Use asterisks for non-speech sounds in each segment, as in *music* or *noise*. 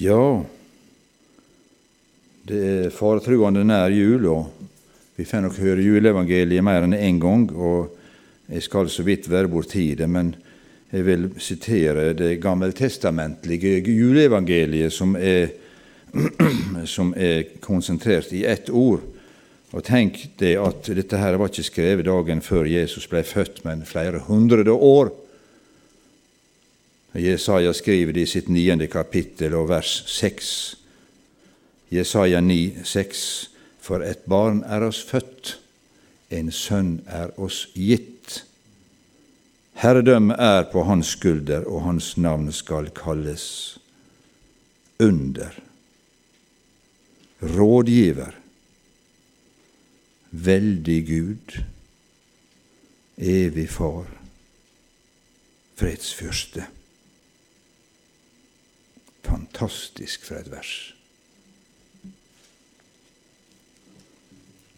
Ja, det er faretruende nær jul, og vi får nok høre juleevangeliet mer enn én en gang. og Jeg skal så vidt være borti det, men jeg vil sitere det gammeltestamentlige juleevangeliet, som er, *clears throat* som er konsentrert i ett ord. Og tenk det at dette her var ikke skrevet dagen før Jesus ble født, men flere hundre år. Jesaja skriver det i sitt niende kapittel og vers seks. Jesaja 9, seks. For et barn er oss født, en sønn er oss gitt. Herredømme er på hans skulder, og hans navn skal kalles Under. Rådgiver veldig Gud, evig Far, fredsfyrste. Fantastisk for et vers.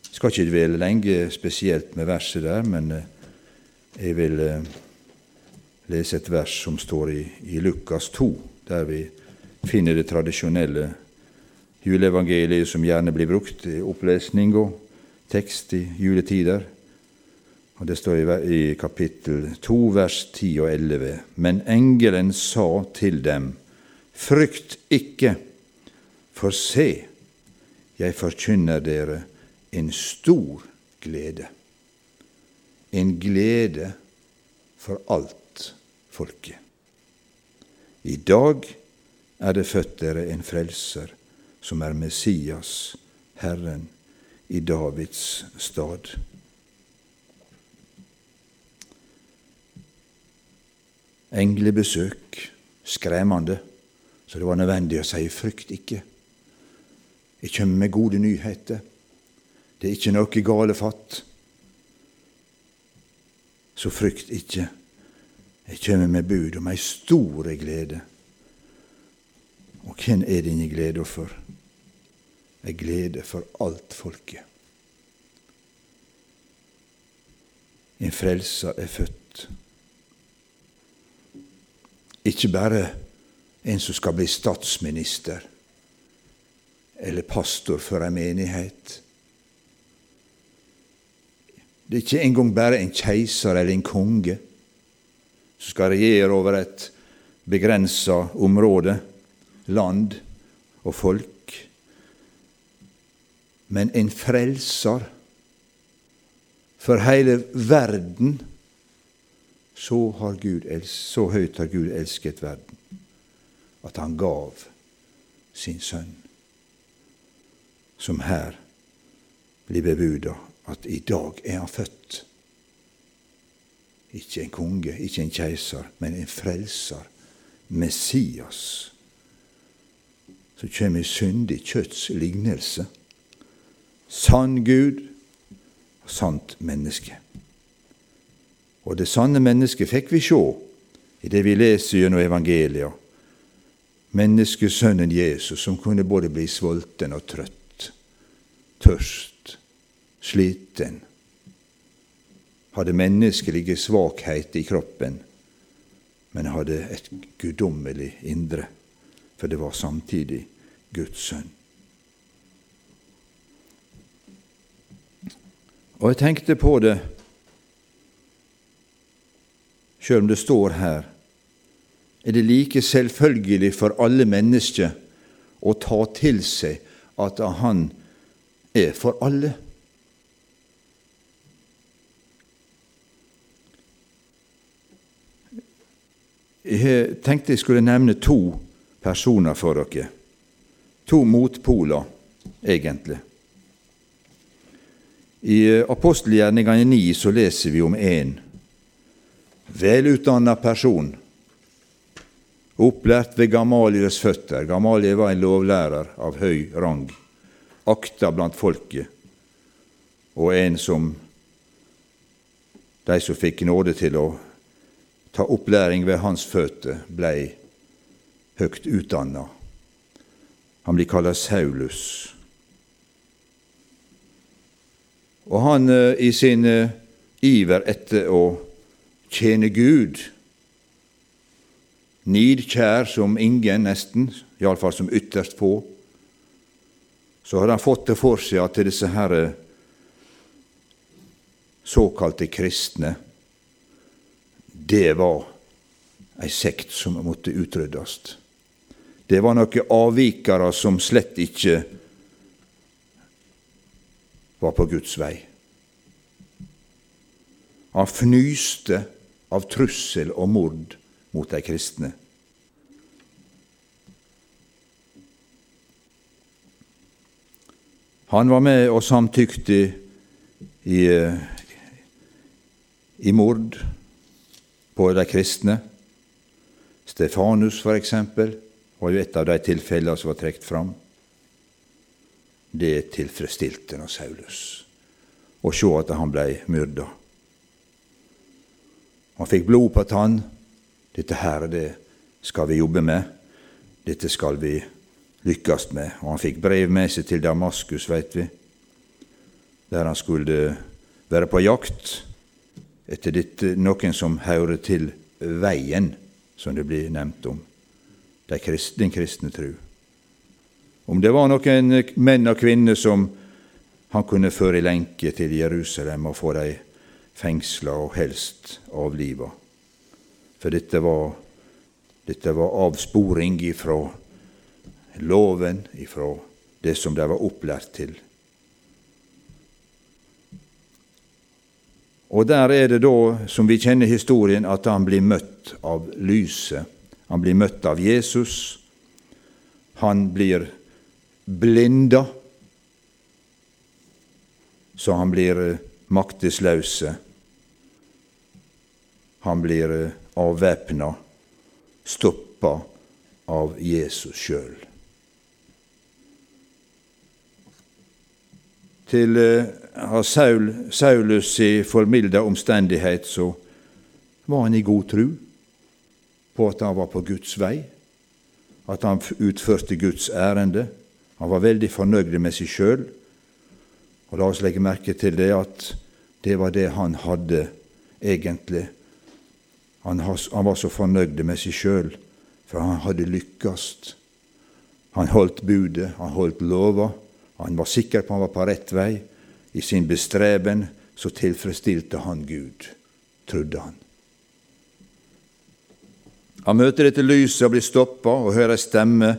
Jeg skal ikke dvele lenge spesielt med verset der, men eh, jeg vil eh, lese et vers som står i, i Lukas 2, der vi finner det tradisjonelle juleevangeliet som gjerne blir brukt i opplesning og tekst i juletider. Og Det står i kapittel 2, vers 10 og 11. Men engelen sa til dem, Frykt ikke, for se, jeg forkynner dere en stor glede. En glede for alt folket. I dag er det født dere en frelser, som er Messias, Herren i Davids stad. Englebesøk, skremmende, så det var nødvendig å si frykt ikke. Jeg kommer med gode nyheter. Det er ikke noe gale fatt. Så frykt ikke. Jeg kommer med bud om ei store glede. Og hvem er denne gleda for? ei glede for alt folket. En frelser er født. Ikke bare en som skal bli statsminister eller pastor for en menighet. Det er ikke engang bare en keiser eller en konge som skal regjere over et begrensa område, land og folk men en frelser for hele verden. Så, har Gud, så høyt har Gud elsket verden at han gav sin sønn, som her blir bebuda at i dag er han født. Ikke en konge, ikke en keiser, men en frelser, Messias, som kommer i syndig kjøtts lignelse sann Gud og sant menneske. Og det sanne mennesket fikk vi sjå i det vi leser gjennom evangelia. Menneskesønnen Jesus, som kunne både bli sulten og trøtt, tørst, sliten, hadde menneskelige svakheter i kroppen, men hadde et guddommelig indre, for det var samtidig Guds sønn. Og jeg tenkte på det, sjøl om det står her, er det like selvfølgelig for alle mennesker å ta til seg at han er for alle. Jeg tenkte jeg skulle nevne to personer for dere. To motpoler, egentlig. I apostelgjerningene 9 så leser vi om en velutdanna person, opplært ved Gamaliels føtter. Gamaliel var en lovlærer av høy rang, akta blant folket, og en som de som fikk nåde til å ta opplæring ved hans føtter, blei høgt utdanna. Han blir kalla Saulus. Og han eh, i sin eh, iver etter å tjene Gud, nidkjær som ingen, nesten, iallfall som ytterst få, så hadde han fått det for seg at disse her såkalte kristne, det var ei sekt som måtte utryddes. Det var noen avvikere som slett ikke var på Guds vei. Han fnyste av trussel og mord mot de kristne. Han var med og samtykte i, i mord på de kristne. Stefanus, for eksempel, var jo et av de tilfellene som var trukket fram. Det tilfredsstilte nå Saulus å se at han blei myrda. Han fikk blod på tann. Dette her, det skal vi jobbe med. Dette skal vi lykkes med. Og han fikk brev med seg til Damaskus, veit vi, der han skulle være på jakt etter dette, noen som hører til veien, som det blir nevnt om, den kristne tru. Om det var noen menn og kvinner som han kunne føre i lenke til Jerusalem og få dem fengsla og helst avliva. For dette var, dette var avsporing ifra loven, ifra det som de var opplært til. Og der er det da, som vi kjenner historien, at han blir møtt av lyset. Han blir møtt av Jesus. Han blir blinda, så han blir maktesløse. Han blir eh, avvæpna, stoppa av Jesus sjøl. Til uh, Saul, Saulus i formilda omstendighet så var han i god tru på at han var på Guds vei, at han utførte Guds ærende. Han var veldig fornøyd med seg sjøl. Og la oss legge merke til det at det var det han hadde egentlig. Han, han var så fornøyd med seg sjøl, for han hadde lykkes. Han holdt budet, han holdt lova, han var sikker på han var på rett vei. I sin bestreben så tilfredsstilte han Gud, trodde han. Han møter dette lyset og blir stoppa og hører ei stemme.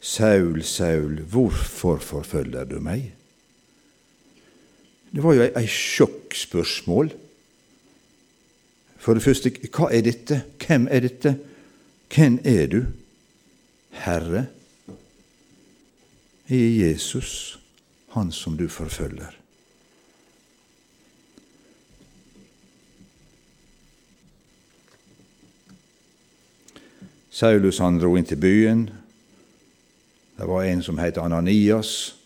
Saul, Saul, hvorfor forfølger du meg? Det var jo ei sjokkspørsmål. For det første, hva er dette? Hvem er dette? Hvem er du? Herre? Er Jesus, han som du forfølger. Saulus han dro inn til byen. Det var en som het Ananias,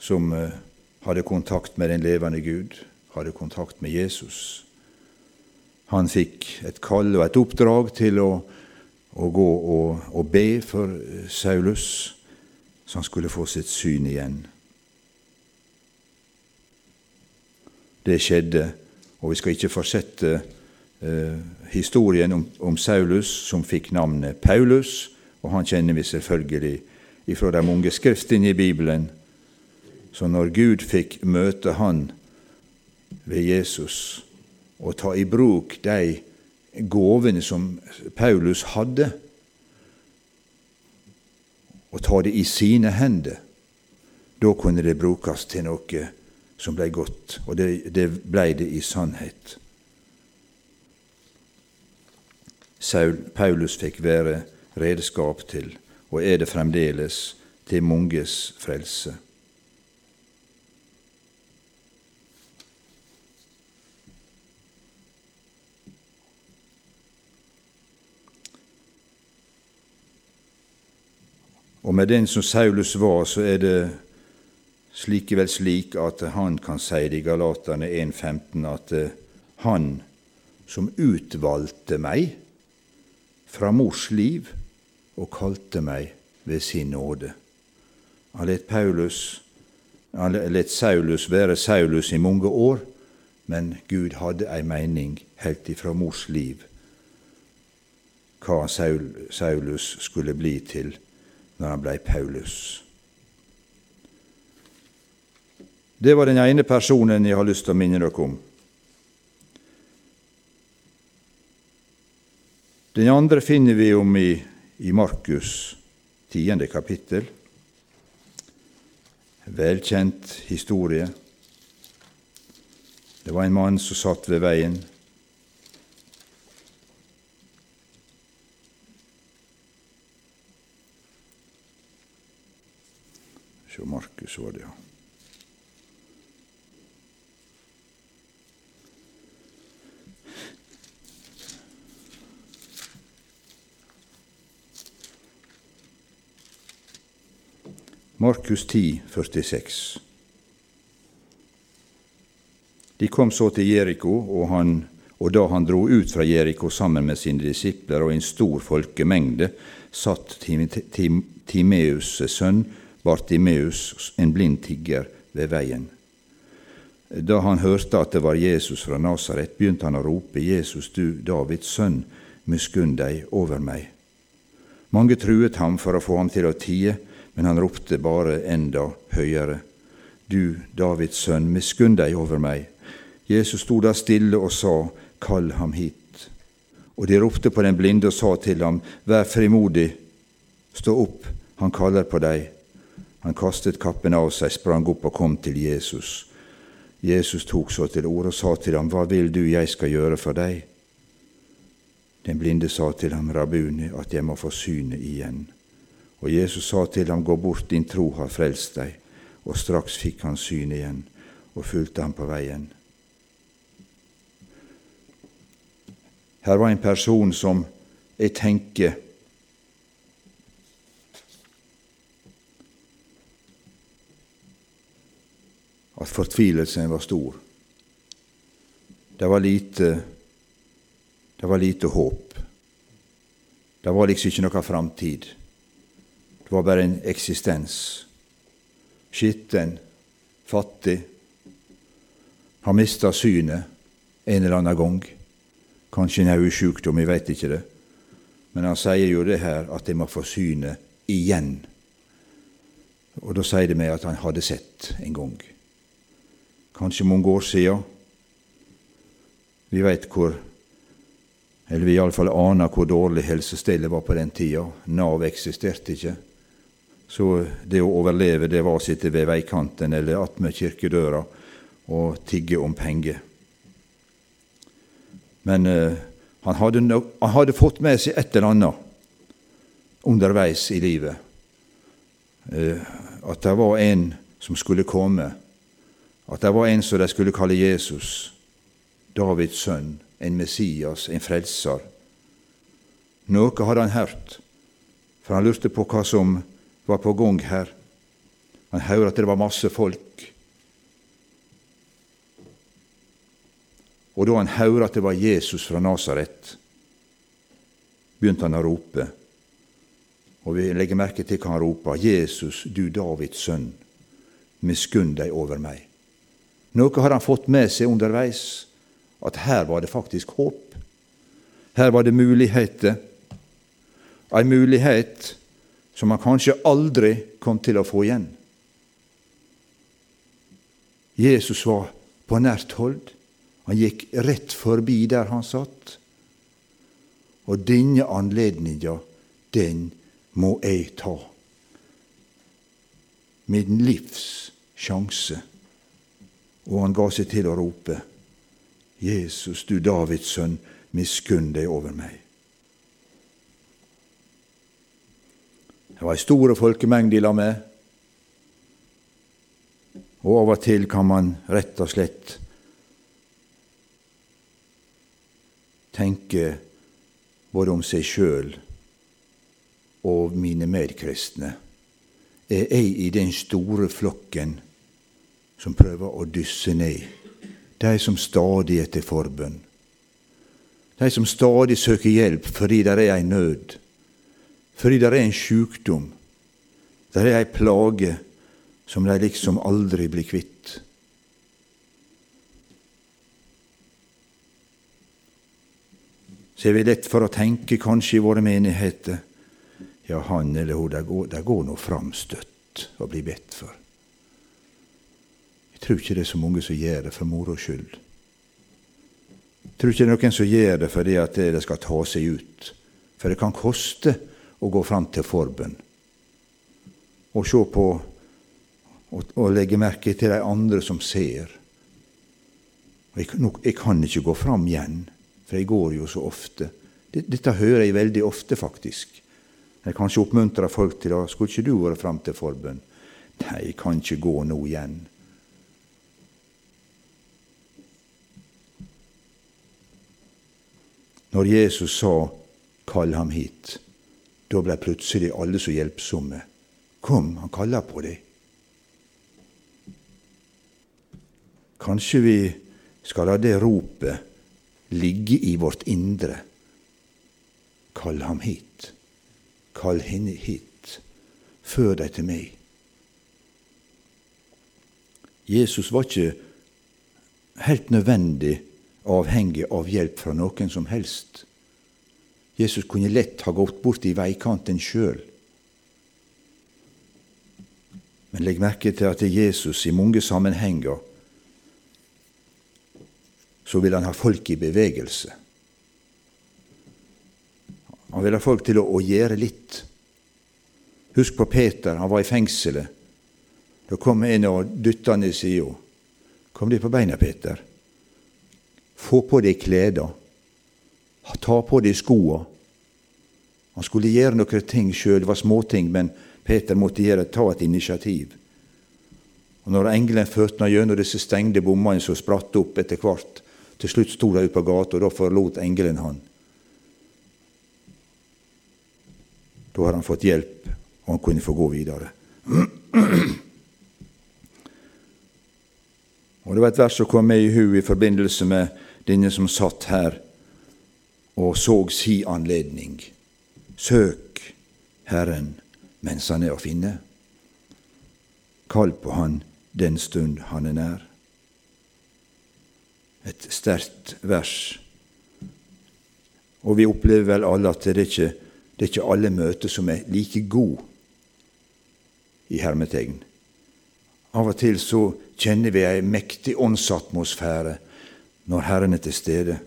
som eh, hadde kontakt med den levende Gud, hadde kontakt med Jesus. Han fikk et kall og et oppdrag til å, å gå og, og, be for Saulus, så han skulle få sitt syn igjen. Det skjedde, og vi skal ikke fortsette eh, historien om, om, Saulus, som fikk navnet Paulus, og han kjenner vi selvfølgelig ifra de mange skriftene i Bibelen så når Gud fikk møte han ved Jesus og ta i bruk de gåvene som Paulus hadde, og ta det i sine hender, da kunne det brukes til noe som ble godt, og det, det ble det i sannhet. Saul, Paulus fikk være redskap til, og er det fremdeles, til manges frelse. Og med den som Saulus var, så er det slikevel slik at han kan si det i Galaterne 1,15 at eh, han som utvalgte meg fra mors liv og kalte meg ved sin nåde. Han let, Paulus, han let Saulus være Saulus i mange år, men Gud hadde ei mening helt ifra mors liv hva Saulus skulle bli til når han blei Paulus. Det var den ene personen jeg har lyst til å minne dere om. Den andre finner vi om i, i Markus tiende kapittel. Velkjent historie. Det var en mann som satt ved veien. Se, Markus var det, ja. Markus 10, 46. De kom så til Jeriko, og, og da han dro ut fra Jeriko sammen med sine disipler og en stor folkemengde, satt Timeus' sønn Bartimeus, en blind tigger, ved veien. Da han hørte at det var Jesus fra Nasaret, begynte han å rope, Jesus, du Davids sønn, miskunn deg over meg. Mange truet ham for å få ham til å tie, men han ropte bare enda høyere. Du, Davids sønn, miskunn deg over meg. Jesus sto da stille og sa, Kall ham hit. Og de ropte på den blinde og sa til ham, Vær frimodig, stå opp, han kaller på deg. Han kastet kappen av seg, sprang opp og kom til Jesus. Jesus tok så til orde og sa til ham, Hva vil du jeg skal gjøre for deg? Den blinde sa til ham, Rabuni, at jeg må få synet igjen. Og Jesus sa til ham, Gå bort, din tro har frelst deg. Og straks fikk han syn igjen og fulgte ham på veien. Her var en person som jeg tenker at fortvilelsen var stor. Det var lite det var lite håp. Det var liksom ikke noe framtid. Det var bare en eksistens. Skitten, fattig. Har mista synet en eller annen gang. Kanskje en hodesjukdom, jeg veit ikke det. Men han sier jo det her at jeg må få synet igjen. Og da sier det meg at han hadde sett en gang. Kanskje mange år siden. Vi veit hvor Eller vi iallfall aner hvor dårlig helsestellet var på den tida. Nav eksisterte ikke. Så det å overleve, det var å sitte ved veikanten eller attmed kirkedøra og tigge om penger. Men uh, han, hadde no han, hadde fått med seg et eller annet underveis i livet. Uh, at det var en som skulle komme. At det var en som de skulle kalle Jesus, Davids sønn, en Messias, en frelser. Noe hadde han hørt, for han lurte på hva som var på gang her. Han hørte at det var masse folk. Og da han hørte at det var Jesus fra Nasaret, begynte han å rope. Og vi legger merke til hva han roper. Jesus, du Davids sønn, miskunn deg over meg. Noe har han fått med seg underveis, at her var det faktisk håp. Her var det muligheter. Ei mulighet som han kanskje aldri kom til å få igjen. Jesus var på nært hold. Han gikk rett forbi der han satt. Og denne anledninga, den må jeg ta. Min livs sjanse. Og han ga seg til å rope, Jesus, du Davids sønn, miskunn deg over meg. Det var ei stor folkemengde i lag med. Og av og til kan man rett og slett tenke både om seg sjøl og mine medkristne. Er jeg i den store flokken som prøver å dysse ned de som stadig er til forbønn? De som stadig søker hjelp fordi det er ei nød? Fordi det er en sjukdom, det er ei plage som de liksom aldri blir kvitt. Så er vi lett for å tenke, kanskje i våre menigheter, ja, han eller hun, de går, de går nå framstøtt og blir bedt for. Tror ikke det er så mange som gjør det for moro skyld. Jeg tror ikke det er noen som gjør det fordi at det skal ta seg ut. For det kan koste å gå fram til forbønn og se på og legge merke til de andre som ser. Jeg, jeg, kan ikke gå fram igjen, for jeg går jo så ofte. Dette hører jeg veldig ofte, faktisk. Jeg kanskje oppmuntrer folk til å Skulle ikke du vært fram til forbønn? Nei, jeg kan ikke gå nå igjen. Når Jesus sa 'kall ham hit', da ble plutselig alle så hjelpsomme. Kom, han kaller på deg. Kanskje vi skal la det ropet ligge i vårt indre. Kall ham hit. Kall henne hit. Før deg til meg. Jesus var ikke helt nødvendig avhengig av hjelp fra noen som helst. Jesus kunne lett ha gått bort i veikanten sjøl. Men legg merke til at Jesus i mange sammenhenger så vil han ha folk i bevegelse. Han vil ha folk til å, å gjøre litt. Husk på Peter, han var i fengselet. Da kom en og dytta han i sida. Kom deg på beina, Peter. Få på deg kleda. Ta på deg skoa. Han skulle gjøre noen ting sjøl, det var småting, men Peter måtte gjøre, ta et initiativ. Og Når engelen førte ham gjennom disse stengte bommene som spratt opp etter hvert, til slutt sto de ute på gata, og da forlot engelen han. Da har han fått hjelp, og han kunne få gå videre. *clears throat* Og Det var et vers som kom med i hu i forbindelse med denne som satt her og så si anledning. Søk Herren mens han er å finne. Kall på Han den stund han er nær et sterkt vers. Og vi opplever vel alle at det er ikke, det er ikke alle møter som er like gode i hermetegn. Av og til så kjenner vi ei mektig åndsatmosfære når Herren er til stede,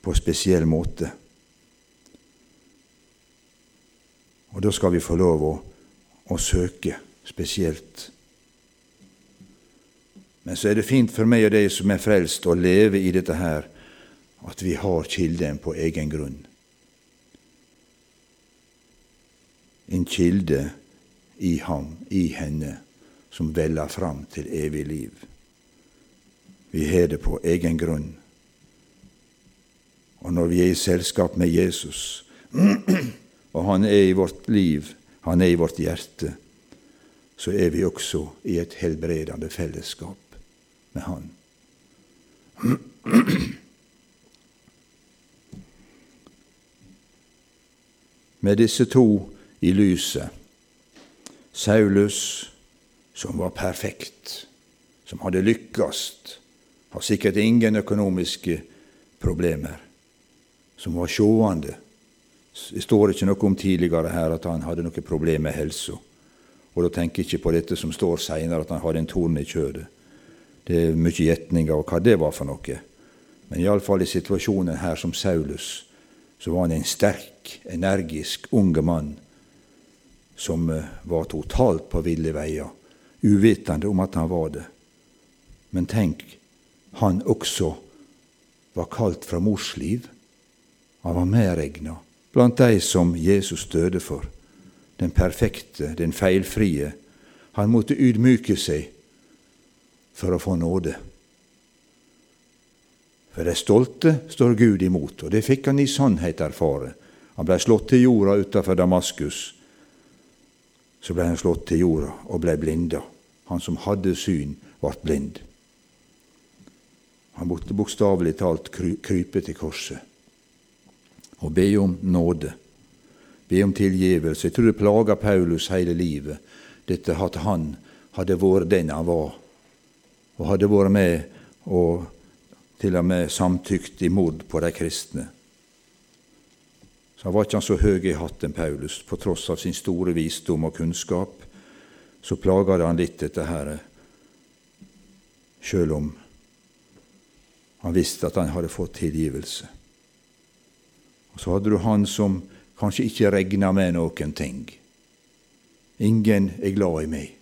på spesiell måte. Og da skal vi få lov å, å søke spesielt men så er det fint for meg og deg som er frelst, å leve i dette her, at vi har kilden på egen grunn. En kilde i ham, i henne, som veller fram til evig liv. Vi har det på egen grunn. Og når vi er i selskap med Jesus, *clears throat* og han er i vårt liv, han er i vårt hjerte, så er vi også i et helbredende fellesskap med Han. *clears throat* Med disse to i lyset Saulus, som var perfekt, som hadde lykkes, har sikkert ingen økonomiske problemer, som var sjående. Det står ikke noe om tidligere her at han hadde noe problem med helsa. Og da tenker jeg ikke på dette som står seinere, at han hadde en torn i kjødet. Det er mye gjetninger av hva det var for noe. Men iallfall i situasjonen her som Saulus, så var han en sterk, energisk, unge mann som eh, var totalt på ville veier, uvitende om at han var det. Men tenk, han også var kalt fra mors liv. Han var medregna blant de som Jesus døde for. Den perfekte, den feilfrie. Han måtte ydmyke seg for å få nåde. For de stolte står Gud imot, og det fikk han i sannhet erfare. Han blei slått til jorda utafor Damaskus. Så ble han slått til jorda og ble blinda. Han som hadde syn, ble blind. Han måtte bokstavelig talt krype til korset og be om nåde, be om tilgivelse. Jeg tror det plaga Paulus hele livet, dette at han hadde vært den han var og hadde vært med og til og med samtykt i mord på de kristne. Så var ikke han så høy i hatten, Paulus, på tross av sin store visdom og kunnskap. Så plaga det han litt, dette her, sjøl om han visste at han hadde fått tilgivelse. Og Så hadde du han som kanskje ikke regna med noen ting. Ingen er glad i meg.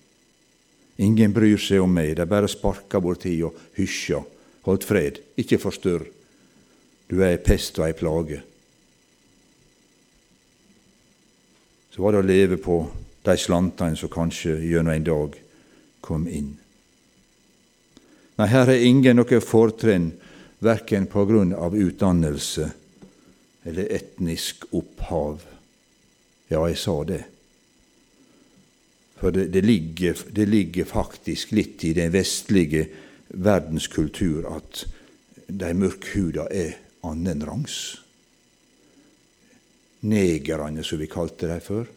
Ingen bryr seg om meg. De bare sparker borti og hysjer. Hold fred, ikke forstyrr. Du er ei pest og ei plage. Så var det å leve på de slantene som kanskje gjennom en dag kom inn. Nei, her er ingen noe fortrinn, verken på grunn av utdannelse eller etnisk opphav. Ja, jeg sa det. For det, det, ligger, det ligger, faktisk litt i den vestlige verdenskultur at de mørkhuda er annenrangs. Negerne, som vi kalte dem før.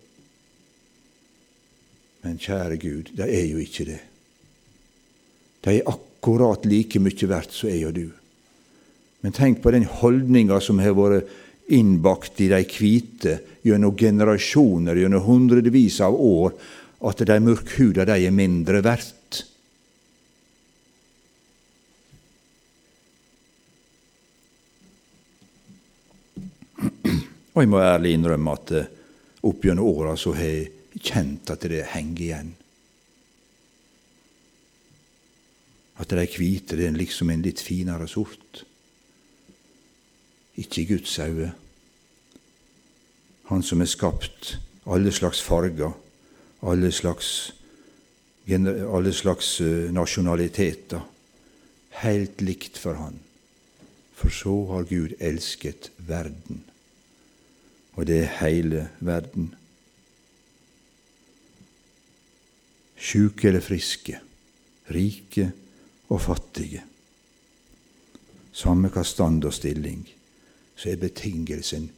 Men kjære Gud, de er jo ikke det. De er akkurat like mye verdt som jeg og du. Men tenk på den holdninga som har vært innbakt i de hvite gjennom generasjoner, gjennom hundrevis av år, at de mørkhuda de er mindre verdt. Og jeg må ærlig innrømme at eh, opp gjennom åra så har jeg kjent at det henger igjen. At de hvite det er liksom en litt finere sort. Ikke i Guds øyne. Han som har skapt alle slags farger, alle slags, alle slags eh, nasjonaliteter. Helt likt for han. For så har Gud elsket verden. Og det er hele verden. Sjuke eller friske, rike og fattige. Samme hva stand og stilling, så er betingelsen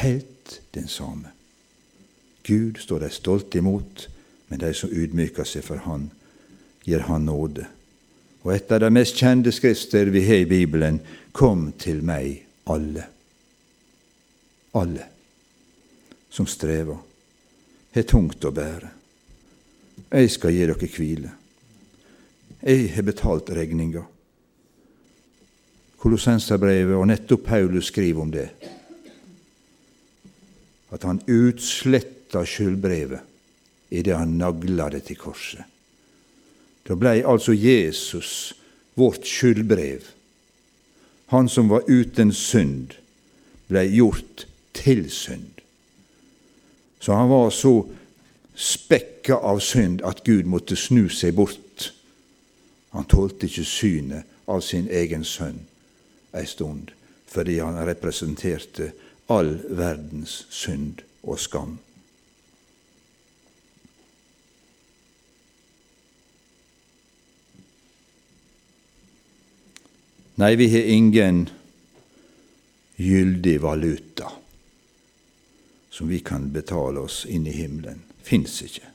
helt den samme. Gud står de stolt imot, men de som ydmyker seg for Han, gir Han nåde. Og et av de mest kjente skrifter vi har i Bibelen, Kom til meg, alle. Alle som strever, har tungt å bære. Jeg skal gi dere hvile. Jeg har betalt regninga. Kolossenserbrevet, og nettopp Paulus skriver om det. At han utsletta skyldbrevet idet han nagla det til korset. Da blei altså Jesus vårt skyldbrev. Han som var uten synd, blei gjort til synd. Så han var så spekka av synd at Gud måtte snu seg bort han tålte ikke synet av sin egen sønn ei stund, fordi han representerte all verdens synd og skam. Nei, vi har ingen gyldig valuta som vi kan betale oss inn i himmelen. Fins ikke.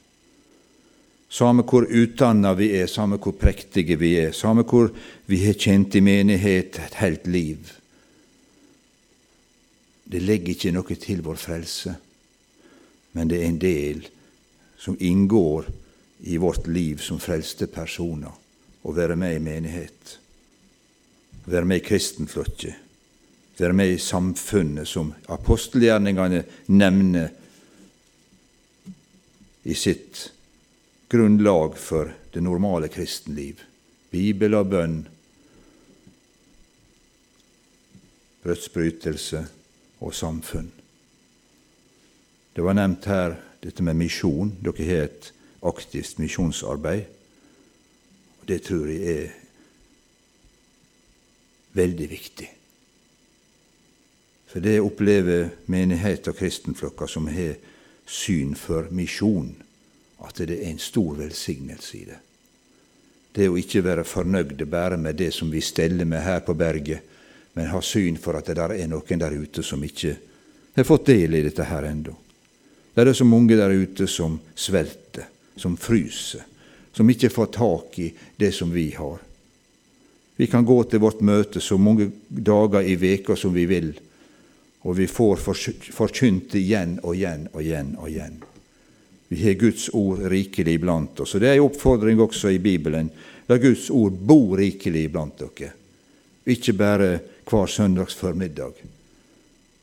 Samme hvor utdanna vi er, samme hvor prektige vi er, samme hvor vi har kjent i menighet et helt liv. Det legger ikke noe til vår frelse, men det er en del som inngår i vårt liv som frelste personer, å være med i menighet, være med i kristenflokket, være med i samfunnet, som apostelgjerningene nevner i sitt grunnlag for det normale kristenliv. Bibel og bønn, brødsbrytelse og samfunn. Det var nevnt her dette med misjon. Dere har et aktivt misjonsarbeid. Det tror jeg er veldig viktig. For det opplever menighet og kristenflokker som har syn for misjon at det er en stor velsignelse i det. Det å ikke være fornøyde bare med det som vi steller med her på berget, men ha syn for at det der er noen der ute som ikke har fått del i dette her ennå. Det er så mange der ute som svelter, som fryser, som ikke får tak i det som vi har. Vi kan gå til vårt møte så mange dager i veka som vi vil, og vi får forkynt det igjen og igjen og igjen og igjen. Vi har Guds ord rikelig blant oss. Og Det er en oppfordring også i Bibelen. La Guds ord bo rikelig blant dere. Ikke bare hver søndags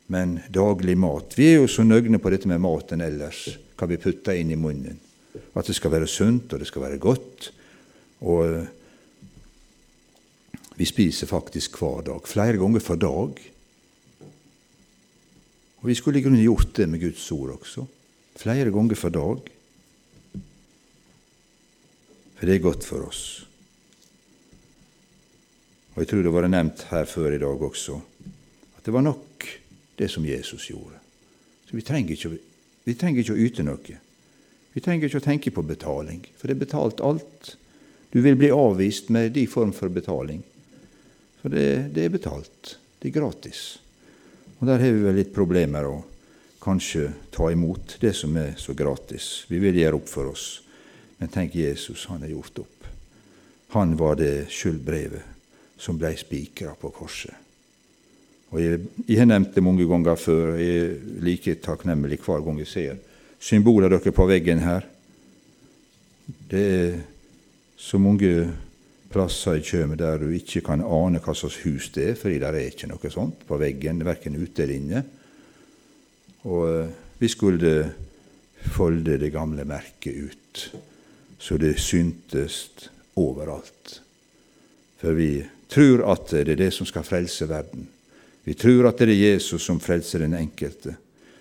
men daglig mat. Vi er jo så nøgne på dette med maten ellers, hva vi putter inn i munnen. At det skal være sunt, og det skal være godt. Og eh, vi spiser faktisk hver dag, flere ganger for dag. Og vi skulle i grunnen gjort det med Guds ord også, flere ganger for dag. For det er godt for oss. Og jeg tror det var nevnt her før i dag også, at det var nok det som Jesus gjorde. Så vi trenger ikke, vi trenger ikke å yte noe. Vi trenger ikke å tenke på betaling, for det er betalt alt. Du vil bli avvist med din form for betaling. For det, det er betalt. Det er gratis. Og der har vi vel litt problemer å kanskje ta imot det som er så gratis. Vi vil gjøre opp for oss. Men tenk Jesus, han har gjort opp. Han var det skyldbrevet som blei spikra på korset. Og jeg, jeg, har nevnt det mange ganger før. og Jeg er like takknemlig hver gang jeg ser symboler dere på veggen her. Det er så mange plasser i Tjøme der du ikke kan ane hva slags hus det er, fordi det er ikke noe sånt på veggen, verken ute eller inne. Og eh, vi skulle folde det gamle merket ut, så det syntes overalt. For vi tror at det er det som skal frelse verden. Vi tror at det er Jesus som frelser den enkelte.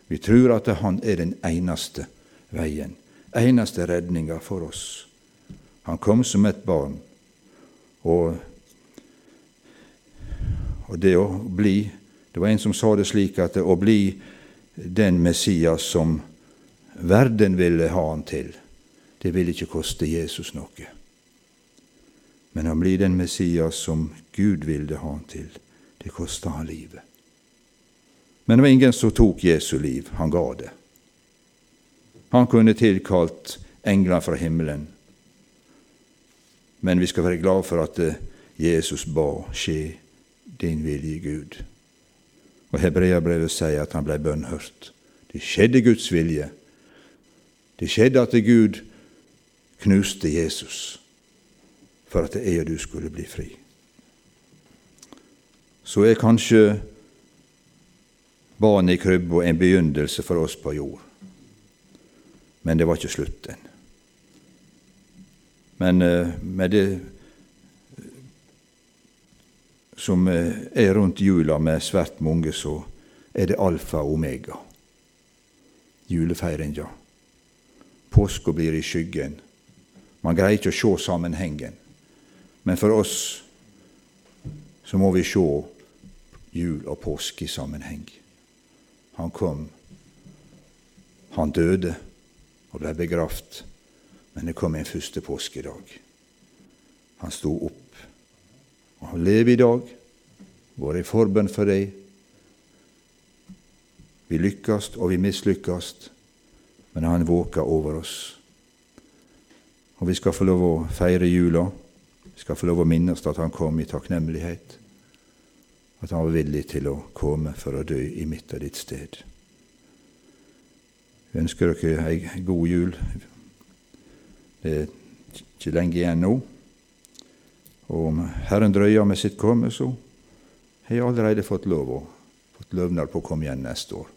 Vi tror at han er den eneste veien, eneste redninga for oss. Han kom som et barn. Og, og det å bli Det var en som sa det slik at å bli den Messias som verden ville ha han til, det ville ikke koste Jesus noe. Men å bli den Messias som Gud ville ha han til. Det kosta han livet. Men det var ingen som tok Jesu liv. Han ga det. Han kunne tilkalt engler fra himmelen. Men vi skal være glad for at eh, Jesus ba skje din vilje, Gud. Og Hebreabrevet sier at han ble bønnhørt. Det skjedde Guds vilje. Det skjedde at Gud knuste Jesus for at jeg og du skulle bli fri. Så er kanskje barnet i krybba en begynnelse for oss på jord. Men det var ikke slutten. Men uh, med det som uh, er rundt jula med svært mange, så er det alfa og omega. Julefeiringa. Påska blir i skyggen. Man greier ikke å se sammenhengen. Men for oss så må vi se jul og påske i sammenheng. Han kom, han døde og ble begravd, men det kom en første påskedag. Han sto opp, og han lever i dag. Vår i forbønn for deg. Vi lykkes og vi mislykkes, men han våker over oss. Og vi skal få lov å feire jula Vi skal få lov å minnes at han kom i takknemlighet, at han var villig til å komme for å dø i mitt av ditt sted. Jeg ønsker dere ei god jul. Det er ikke lenge igjen nå. Og om Herren drøyer med sitt komme, så har jeg allerede fått lov og fått løvnad på å komme igjen neste år.